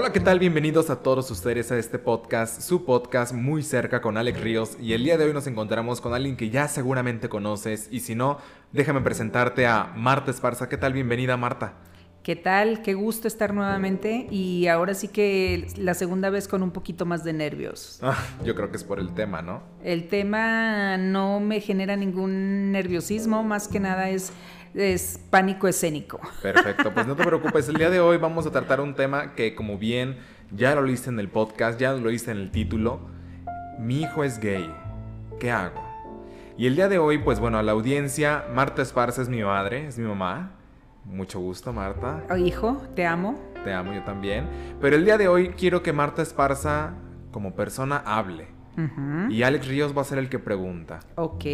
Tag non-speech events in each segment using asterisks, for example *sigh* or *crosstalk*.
Hola, ¿qué tal? Bienvenidos a todos ustedes a este podcast, su podcast muy cerca con Alex Ríos. Y el día de hoy nos encontramos con alguien que ya seguramente conoces. Y si no, déjame presentarte a Marta Esparza. ¿Qué tal? Bienvenida, Marta. ¿Qué tal? Qué gusto estar nuevamente y ahora sí que la segunda vez con un poquito más de nervios. Ah, yo creo que es por el tema, ¿no? El tema no me genera ningún nerviosismo, más que nada es es pánico escénico. Perfecto, pues no te preocupes, el día de hoy vamos a tratar un tema que como bien ya lo leíste en el podcast, ya lo leíste en el título, mi hijo es gay, ¿qué hago? Y el día de hoy, pues bueno, a la audiencia, Marta Esparza es mi madre, es mi mamá. Mucho gusto, Marta. Oh, hijo, te amo. Te amo yo también. Pero el día de hoy quiero que Marta Esparza, como persona, hable. Y Alex Ríos va a ser el que pregunta. Ok.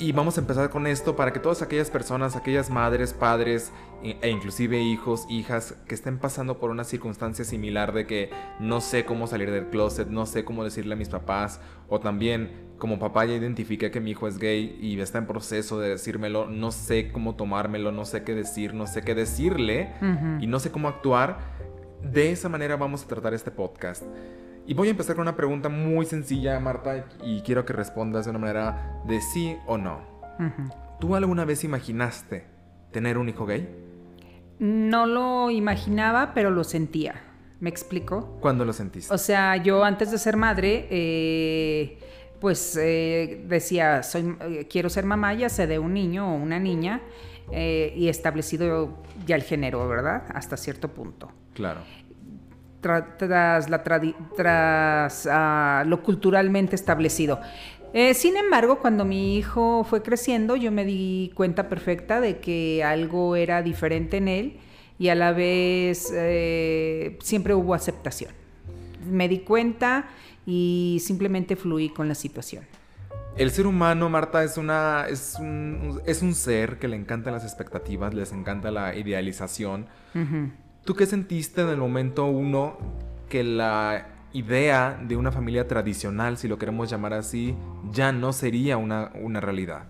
Y vamos a empezar con esto para que todas aquellas personas, aquellas madres, padres e, e inclusive hijos, hijas que estén pasando por una circunstancia similar de que no sé cómo salir del closet, no sé cómo decirle a mis papás o también como papá ya identifiqué que mi hijo es gay y está en proceso de decírmelo, no sé cómo tomármelo, no sé qué decir, no sé qué decirle y no sé cómo actuar. De esa manera vamos a tratar este podcast. Y voy a empezar con una pregunta muy sencilla, Marta, y quiero que respondas de una manera de sí o no. ¿Tú alguna vez imaginaste tener un hijo gay? No lo imaginaba, pero lo sentía. ¿Me explico? ¿Cuándo lo sentiste? O sea, yo antes de ser madre, eh, pues eh, decía, soy, eh, quiero ser mamá, ya sea de un niño o una niña, y establecido ya el género, ¿verdad? Hasta cierto punto. Claro tras, la tras ah, lo culturalmente establecido. Eh, sin embargo, cuando mi hijo fue creciendo, yo me di cuenta perfecta de que algo era diferente en él y a la vez eh, siempre hubo aceptación. Me di cuenta y simplemente fluí con la situación. El ser humano, Marta, es, una, es, un, es un ser que le encantan las expectativas, les encanta la idealización. ¿Tú qué sentiste en el momento uno que la idea de una familia tradicional, si lo queremos llamar así, ya no sería una, realidad?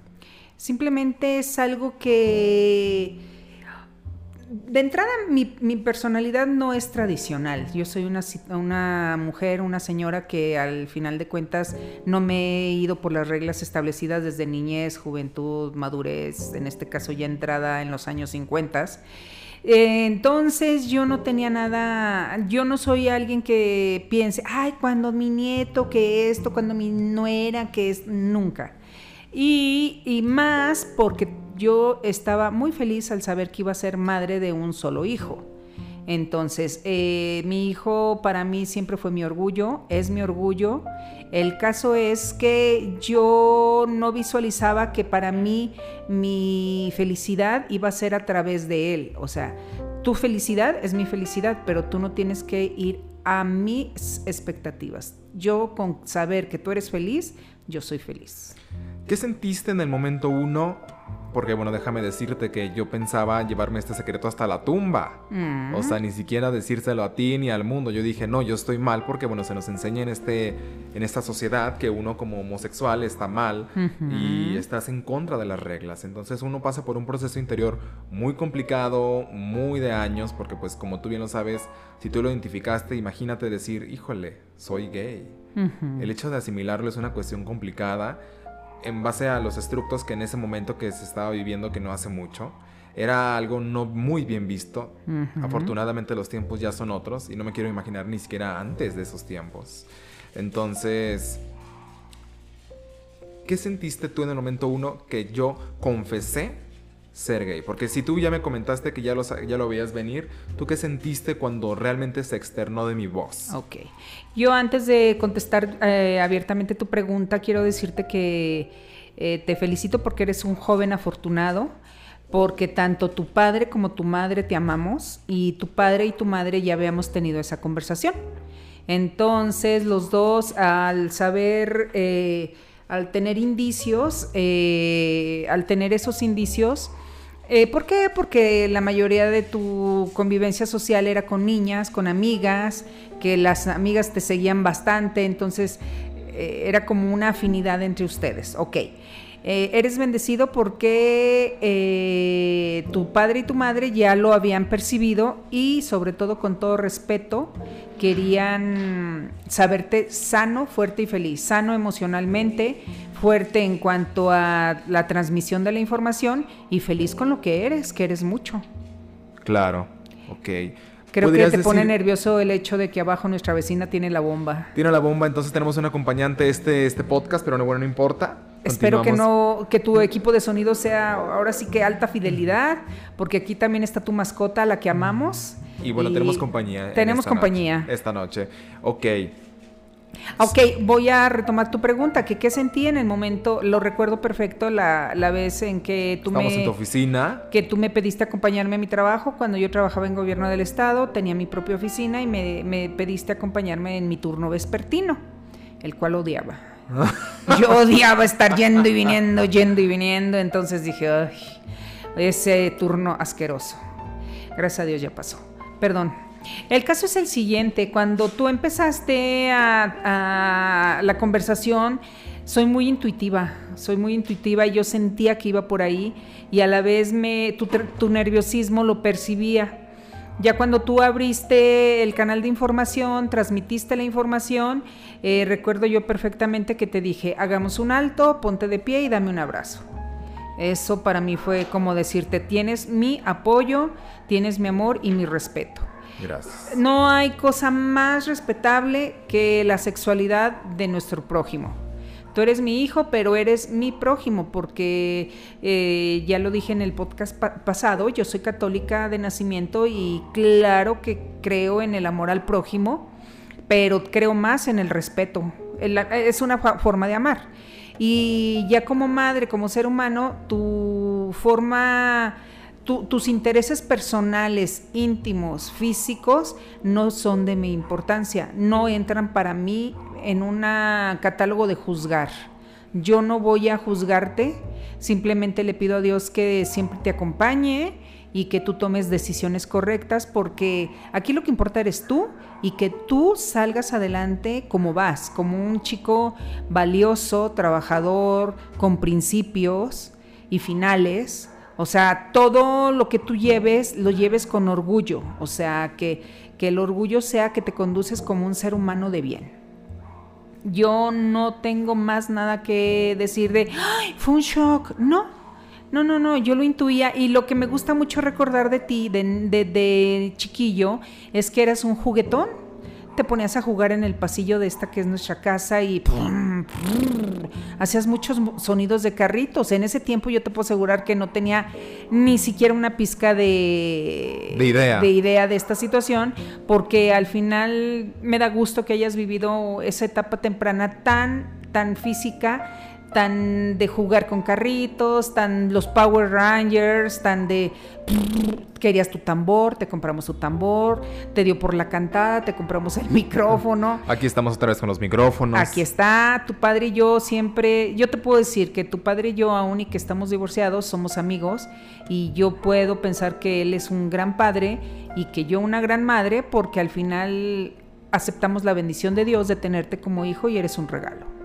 Simplemente es algo que... De entrada, mi, personalidad no es tradicional. Yo soy una, una, mujer, una señora que al final de cuentas no me he ido por las reglas establecidas desde niñez, juventud, madurez, en este caso ya entrada en los años 50. Entonces yo no tenía nada, yo no soy alguien que piense, ay, cuando mi nieto, que esto, cuando mi nuera, que es, nunca. Y, y más porque yo estaba muy feliz al saber que iba a ser madre de un solo hijo. Entonces, eh, mi hijo para mí siempre fue mi orgullo, es mi orgullo. El caso es que yo no visualizaba que para mí mi felicidad iba a ser a través de él. O sea, tu felicidad es mi felicidad, pero tú no tienes que ir a mis expectativas. Yo con saber que tú eres feliz, yo soy feliz. ¿Qué sentiste en el momento uno porque bueno, déjame decirte que yo pensaba llevarme este secreto hasta la tumba. Mm. O sea, ni siquiera decírselo a ti ni al mundo. Yo dije, no, yo estoy mal porque bueno, se nos enseña en, este, en esta sociedad que uno como homosexual está mal y estás en contra de las reglas. Entonces uno pasa por un proceso interior muy complicado, muy de años, porque pues como tú bien lo sabes, si tú lo identificaste, imagínate decir, híjole, soy gay. El hecho de asimilarlo es una cuestión complicada en base a los estructos que en ese momento que se estaba viviendo, que no hace mucho, era algo no muy bien visto. Afortunadamente los tiempos ya son otros y no me quiero imaginar ni siquiera antes de esos tiempos. Entonces, ¿qué sentiste tú en el momento uno que yo confesé ser gay? Porque si tú ya me comentaste que ya lo, ya lo veías venir, ¿tú qué sentiste cuando realmente se externó de mi voz? Ok. Yo antes de contestar eh, abiertamente tu pregunta, quiero decirte que eh, te felicito porque eres un joven afortunado porque tanto tu padre como tu madre te amamos y tu padre y tu madre ya habíamos tenido esa conversación. Entonces los dos al saber, eh, al tener indicios, al tener esos indicios, eh, ¿Por qué? Porque la mayoría de tu convivencia social era con niñas, con amigas, que las amigas te seguían bastante, entonces eh, era como una afinidad entre ustedes. Ok. Eh, eres bendecido porque que tu padre y tu madre ya lo habían percibido y sobre todo con todo respeto querían saberte sano, fuerte y feliz, sano emocionalmente, fuerte en cuanto a la transmisión de la información y feliz con lo que eres, que eres mucho. Claro, ok. Creo que te pone nervioso el hecho de que abajo nuestra vecina tiene la bomba. Tiene la bomba, entonces tenemos un acompañante este, este podcast, pero no, bueno, no importa. Espero que no, que tu equipo de sonido sea ahora sí que alta fidelidad, porque aquí también está tu mascota, la que amamos. Y bueno, tenemos compañía. Tenemos compañía. esta noche. Ok. Ok, voy a retomar tu pregunta, que qué sentí en el momento, lo recuerdo perfecto, la, la vez en que tú Estamos en tu oficina. Que tú me pediste acompañarme a mi trabajo, cuando yo trabajaba en gobierno del estado, tenía mi propia oficina y me, me pediste acompañarme en mi turno vespertino, el cual odiaba. *laughs* yo odiaba estar yendo y viniendo, yendo y viniendo, entonces dije, Ay, ese turno asqueroso. Gracias a Dios ya pasó. Perdón, el caso es el siguiente, cuando tú empezaste a, la conversación, soy muy intuitiva, soy muy intuitiva y yo sentía que iba por ahí y a la vez me, tu, nerviosismo lo percibía. Ya cuando tú abriste el canal de información, transmitiste la información, eh, recuerdo yo perfectamente que te dije, hagamos un alto, ponte de pie y dame un abrazo. Eso para mí fue como decirte, tienes mi apoyo, tienes mi amor y mi respeto. Gracias. No hay cosa más respetable que la sexualidad de nuestro prójimo. Tú eres mi hijo, pero eres mi prójimo, porque eh, ya lo dije en el podcast pasado, yo soy católica de nacimiento y claro que creo en el amor al prójimo, pero creo más en el respeto. Es una forma de amar. Y ya como madre, como ser humano, tu forma tus intereses personales, íntimos, físicos, no son de mi importancia, no entran para mí en un catálogo de juzgar. Yo no voy a juzgarte, simplemente le pido a Dios que siempre te acompañe y que tú tomes decisiones correctas porque aquí lo que importa eres tú y que tú salgas adelante como vas, como un chico valioso, trabajador, con principios y finales o sea, todo lo que tú lleves, lo lleves con orgullo. O sea, que, que el orgullo sea que te conduces como un ser humano de bien. Yo no tengo más nada que decir de, ¡ay! Fue un shock. No, no, no, no, yo lo intuía y lo que me gusta mucho recordar de ti, de, de, de, chiquillo, es que eras un juguetón te ponías a jugar en el pasillo de esta que es nuestra casa y hacías muchos sonidos de carritos. En ese tiempo yo te puedo asegurar que no tenía ni siquiera una pizca de, de, idea. de idea de esta situación, porque al final me da gusto que hayas vivido esa etapa temprana tan, tan física tan de jugar con carritos, tan los Power Rangers, tan de querías tu tambor, te compramos tu tambor, te dio por la cantada, te compramos el *laughs* micrófono. Aquí estamos otra vez con los micrófonos. Aquí está, tu padre y yo siempre, yo te puedo decir que tu padre y yo, aún y que estamos divorciados, somos amigos y yo puedo pensar que él es un gran padre y que yo una gran madre porque al final aceptamos la bendición de Dios de tenerte como hijo y eres un regalo.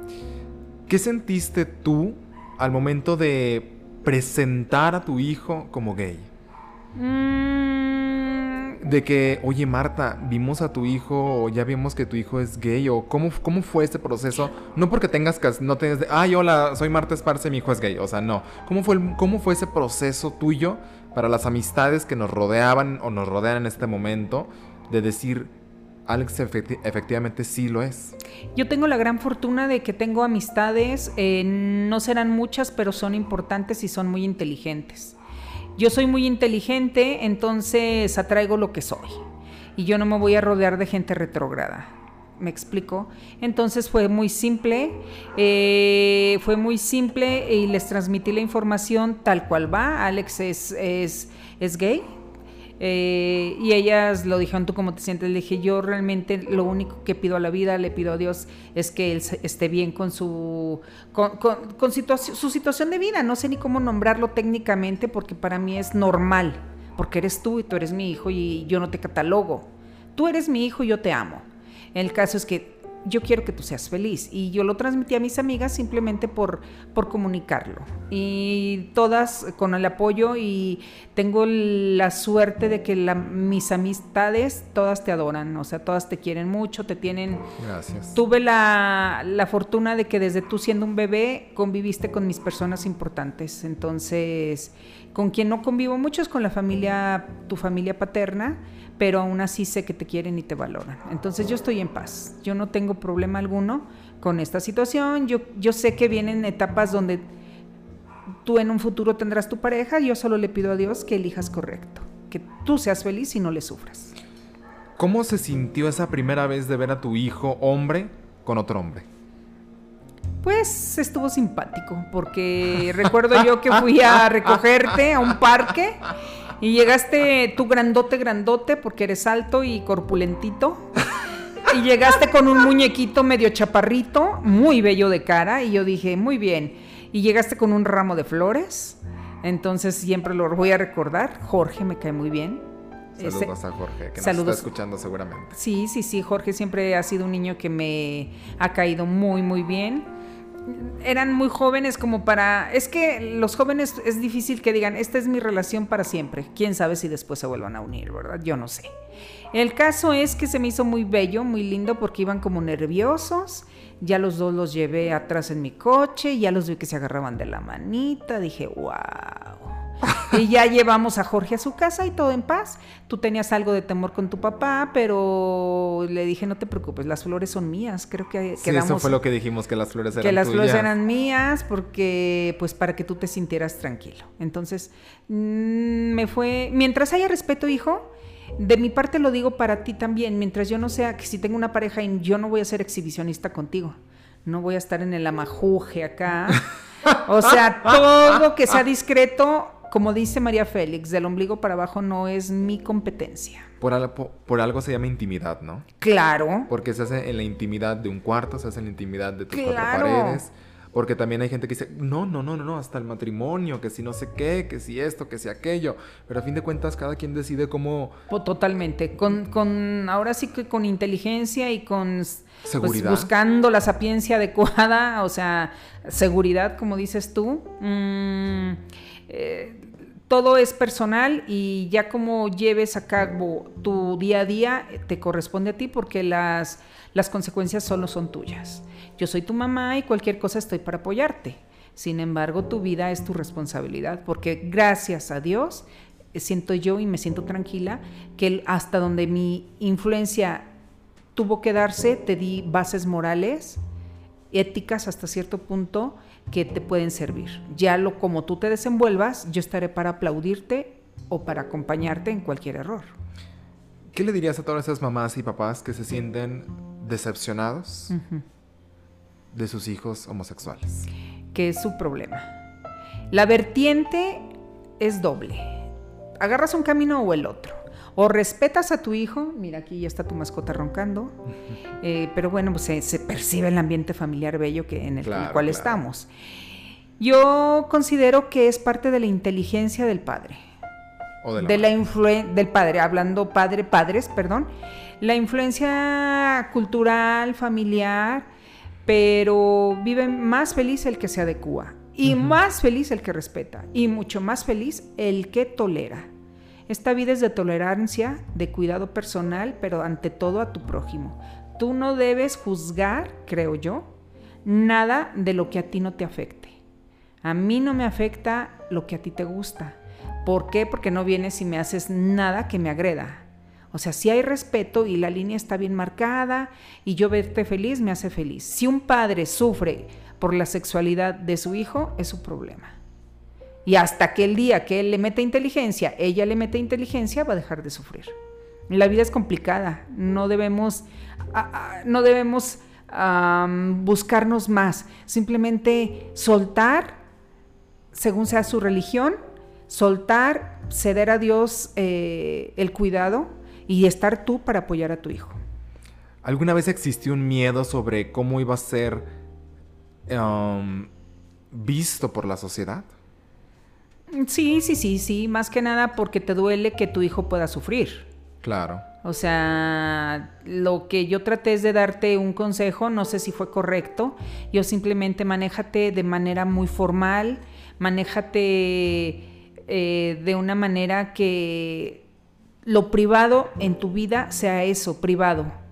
¿Qué sentiste tú al momento de presentar a tu hijo como gay? Mm. De que, oye Marta, vimos a tu hijo o ya vimos que tu hijo es gay o cómo, cómo fue este proceso. No porque tengas que, no tengas de, ay, hola, soy Marta Esparce, mi hijo es gay. O sea, no. ¿Cómo fue, ¿Cómo fue ese proceso tuyo para las amistades que nos rodeaban o nos rodean en este momento de decir, Alex efectivamente sí lo es. Yo tengo la gran fortuna de que tengo amistades, eh, no serán muchas, pero son importantes y son muy inteligentes. Yo soy muy inteligente, entonces atraigo lo que soy. Y yo no me voy a rodear de gente retrógrada. ¿Me explico? Entonces fue muy simple, eh, fue muy simple y les transmití la información tal cual va. Alex es, es, es gay, eh, y ellas lo dijeron, ¿tú cómo te sientes? Le dije, yo realmente lo único que pido a la vida, le pido a Dios, es que él esté bien con su, con, su situación de vida. No sé ni cómo nombrarlo técnicamente porque para mí es normal, porque eres tú y tú eres mi hijo y yo no te catalogo. Tú eres mi hijo y yo te amo. El caso es que yo quiero que tú seas feliz. Y yo lo transmití a mis amigas simplemente por, por comunicarlo. Y todas con el apoyo y tengo la suerte de que mis amistades todas te adoran, o sea, todas te quieren mucho, te tienen... Gracias. Tuve la, la fortuna de que desde tú siendo un bebé conviviste con mis personas importantes. Entonces, con quien no convivo mucho es con la familia, tu familia paterna pero aún así sé que te quieren y te valoran. Entonces yo estoy en paz, yo no tengo problema alguno con esta situación, yo, yo sé que vienen etapas donde tú en un futuro tendrás tu pareja, yo solo le pido a Dios que elijas correcto, que tú seas feliz y no le sufras. ¿Cómo se sintió esa primera vez de ver a tu hijo hombre con otro hombre? Pues estuvo simpático, porque *laughs* recuerdo yo que fui a recogerte a un parque y llegaste tú grandote, grandote, porque eres alto y corpulentito. Y llegaste con un muñequito medio chaparrito, muy bello de cara. Y yo dije, muy bien. Y llegaste con un ramo de flores. Entonces siempre lo voy a recordar. Jorge me cae muy bien. Saludos a Jorge, que nos está escuchando seguramente. Sí, sí, sí. Jorge siempre ha sido un niño que me ha caído muy, muy bien eran muy jóvenes como para... Es que los jóvenes es difícil que digan, esta es mi relación para siempre. ¿Quién sabe si después se vuelvan a unir, verdad? Yo no sé. El caso es que se me hizo muy bello, muy lindo, porque iban como nerviosos. Ya los dos los llevé atrás en mi coche, ya los vi que se agarraban de la manita. Dije, wow. *laughs* y ya llevamos a Jorge a su casa y todo en paz. Tú tenías algo de temor con tu papá, pero le dije, no te preocupes, las flores son mías. Creo que sí, eso fue lo que dijimos, que las flores eran Que las flores eran mías porque, pues, para que tú te sintieras tranquilo. Entonces, mm, me fue... Mientras haya respeto, hijo, de mi parte lo digo para ti también, mientras yo no sea que si tengo una pareja yo no voy a ser exhibicionista contigo, no voy a estar en el amajuje acá. *laughs* O sea, todo que sea discreto, como dice María Félix, del ombligo para abajo no es mi competencia. Por, algo, por algo se llama intimidad, ¿no? Claro. Porque se hace en la intimidad de un cuarto, se hace en la intimidad de tus cuatro paredes. Porque también hay gente que dice, no, no, no, no, no, hasta el matrimonio, que si no sé qué, que si esto, que si aquello. Pero a fin de cuentas, cada quien decide cómo. Totalmente. Con, con ahora sí que con inteligencia y con pues, buscando la sapiencia adecuada, o sea, seguridad, como dices tú. Mmm, eh, todo es personal y ya como lleves a cabo tu día a día te corresponde a ti porque las, las consecuencias solo son tuyas. Yo soy tu mamá y cualquier cosa estoy para apoyarte. Sin embargo, tu vida es tu responsabilidad porque gracias a Dios siento yo y me siento tranquila que hasta donde mi influencia tuvo que darse, te di bases morales, éticas hasta cierto punto que te pueden servir. Ya lo como tú te desenvuelvas, yo estaré para aplaudirte o para acompañarte en cualquier error. ¿Qué le dirías a todas esas mamás y papás que se sienten decepcionados de sus hijos homosexuales? Que es su problema. La vertiente es doble. Agarras un camino o el otro. O respetas a tu hijo, mira aquí ya está tu mascota roncando, eh, pero bueno, pues se, percibe el ambiente familiar bello que, en el, cual estamos. Yo considero que es parte de la inteligencia del padre. O de la, del padre, hablando padre, padres, perdón. La influencia cultural, familiar, pero vive más feliz el que se adecua y más feliz el que respeta y mucho más feliz el que tolera. Esta vida es de tolerancia, de cuidado personal, pero ante todo a tu prójimo. Tú no debes juzgar, creo yo, nada de lo que a ti no te afecte. A mí no me afecta lo que a ti te gusta. ¿Por qué? Porque no vienes y me haces nada que me agreda. O sea, si hay respeto y la línea está bien marcada y yo verte feliz me hace feliz. Si un padre sufre por la sexualidad de su hijo, es su problema. Y hasta que el día que él le mete inteligencia, ella le mete inteligencia, va a dejar de sufrir. La vida es complicada, no debemos, no debemos buscarnos más, simplemente soltar, según sea su religión, soltar, ceder a Dios eh, el cuidado y estar tú para apoyar a tu hijo. ¿Alguna vez existió un miedo sobre cómo iba a ser visto por la sociedad? Sí, sí, sí, sí, más que nada porque te duele que tu hijo pueda sufrir. Claro. O sea, lo que yo traté es de darte un consejo, no sé si fue correcto. Yo simplemente manéjate de manera muy formal, manéjate eh, de una manera que lo privado en tu vida sea eso, privado.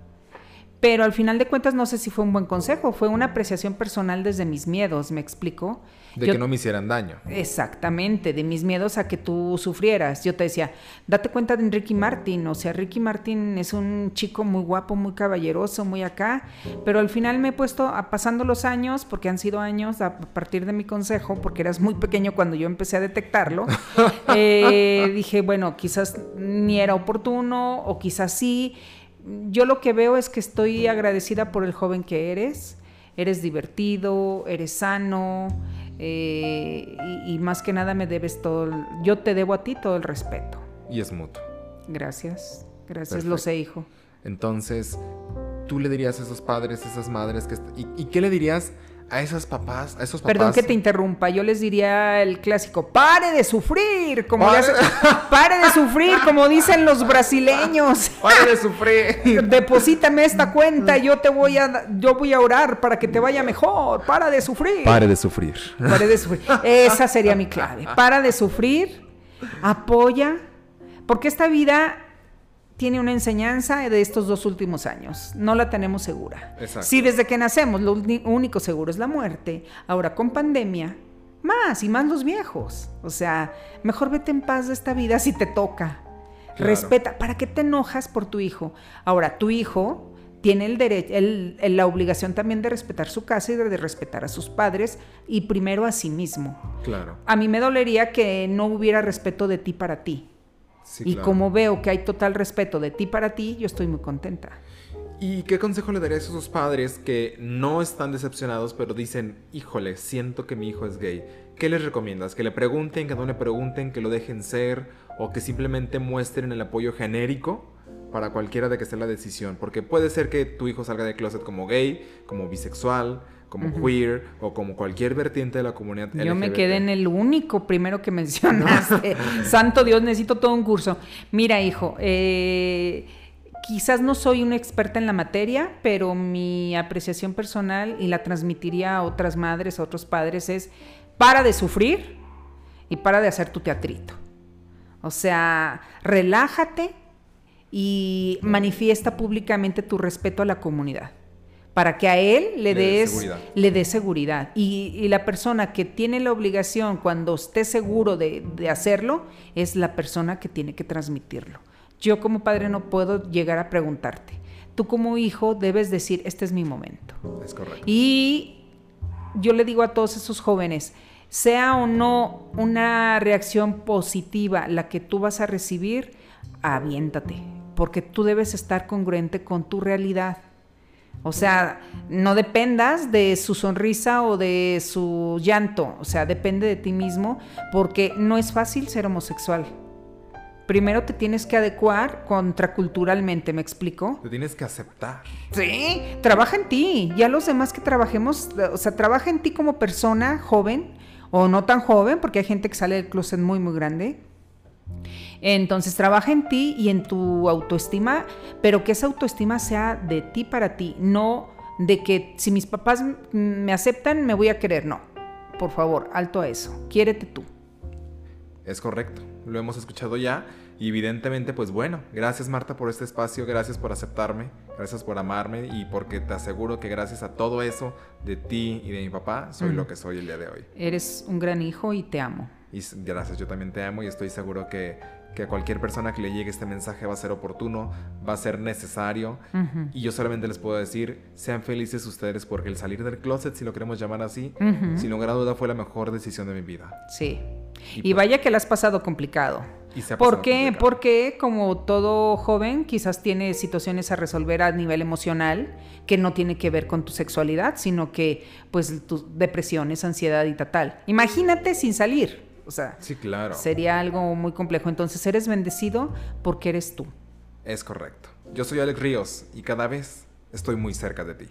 Pero al final de cuentas no sé si fue un buen consejo, fue una apreciación personal desde mis miedos, ¿me explico? De que no me hicieran daño. Exactamente, de mis miedos a que tú sufrieras. Yo te decía, date cuenta de Ricky Martin, o sea, Ricky Martin es un chico muy guapo, muy caballeroso, muy acá, pero al final me he puesto, a, pasando los años, porque han sido años a partir de mi consejo, porque eras muy pequeño cuando yo empecé a detectarlo, *laughs* eh, dije, bueno, quizás ni era oportuno, o quizás sí yo lo que veo es que estoy agradecida por el joven que eres. Eres divertido, eres sano eh, y, más que nada me debes todo. yo te debo a ti todo el respeto. Y es mutuo. Gracias, gracias, lo sé, hijo. Entonces, tú le dirías a esos padres, a esas madres que... ¿Y, ¿Y qué le dirías a esos papás, a esos papás. Perdón que te interrumpa, yo les diría el clásico, pare de sufrir, como pare, *laughs* pare de sufrir, como dicen los brasileños. *laughs* Pare de sufrir. *laughs* Deposítame esta cuenta, yo te voy a yo voy a orar para que te vaya mejor. Para de sufrir. Pare de sufrir. Pare de sufrir. Esa sería mi clave. Para de sufrir, apoya, porque esta vida tiene una enseñanza de estos dos últimos años. No la tenemos segura. Exacto. Si desde que nacemos lo único seguro es la muerte, ahora con pandemia, más y más los viejos. O sea, mejor vete en paz de esta vida si te toca. Respeta. ¿Para qué te enojas por tu hijo? Ahora, tu hijo tiene el derecho, la obligación también de respetar su casa y de, respetar a sus padres y primero a sí mismo. Claro. A mí me dolería que no hubiera respeto de ti para ti y como veo que hay total respeto de ti para ti, yo estoy muy contenta. ¿Y qué consejo le darías a esos padres que no están decepcionados, pero dicen, híjole, siento que mi hijo es gay? ¿Qué les recomiendas? ¿Que le pregunten, que no le pregunten, que lo dejen ser o que simplemente muestren el apoyo genérico? para cualquiera de que sea la decisión, porque puede ser que tu hijo salga de closet como gay, como bisexual, como queer o como cualquier vertiente de la comunidad Yo me quedé en el único primero que *laughs* mencionaste. *laughs* Santo Dios, necesito todo un curso. Mira, hijo, eh, quizás no soy una experta en la materia, pero mi apreciación personal y la transmitiría a otras madres, a otros padres es para de sufrir y para de hacer tu teatrito. O sea, relájate y manifiesta públicamente tu respeto a la comunidad para que a él le, des seguridad. le dé seguridad. Y, la persona que tiene la obligación cuando esté seguro de, hacerlo es la persona que tiene que transmitirlo. Yo como padre no puedo llegar a preguntarte. Tú como hijo debes decir, este es mi momento. Es correcto. Y yo le digo a todos esos jóvenes, sea o no una reacción positiva la que tú vas a recibir, aviéntate, porque tú debes estar congruente con tu realidad o sea, no dependas de su sonrisa o de su llanto, o sea, depende de ti mismo, porque no es fácil ser homosexual. Primero te tienes que adecuar contraculturalmente, ¿me explico? Te tienes que aceptar. Sí, trabaja en ti. Ya los demás que trabajemos, o sea, trabaja en ti como persona joven o no tan joven, porque hay gente que sale del closet muy, muy grande entonces trabaja en ti y en tu autoestima, pero que esa autoestima sea de ti para ti, no de que si mis papás me aceptan me voy a querer, no. Por favor, alto a eso, quiérete tú. Es correcto, lo hemos escuchado ya y evidentemente pues bueno, gracias Marta por este espacio, gracias por aceptarme, gracias por amarme y porque te aseguro que gracias a todo eso de ti y de mi papá soy lo que soy el día de hoy. Eres un gran hijo y te amo. Y gracias, yo también te amo y estoy seguro que, que a cualquier persona que le llegue este mensaje va a ser oportuno, va a ser necesario. Y yo solamente les puedo decir, sean felices ustedes porque el salir del closet, si lo queremos llamar así, sin lugar a duda fue la mejor decisión de mi vida. Sí. Y, pues vaya que la has pasado complicado. Y se ha ¿Por qué? Porque como todo joven quizás tiene situaciones a resolver a nivel emocional que no tiene que ver con tu sexualidad, sino que pues tus depresiones, ansiedad y tal. Imagínate sin salir. O sea, sí, claro. sería algo muy complejo. Entonces eres bendecido porque eres tú. Es correcto. Yo soy Alex Ríos y cada vez estoy muy cerca de ti.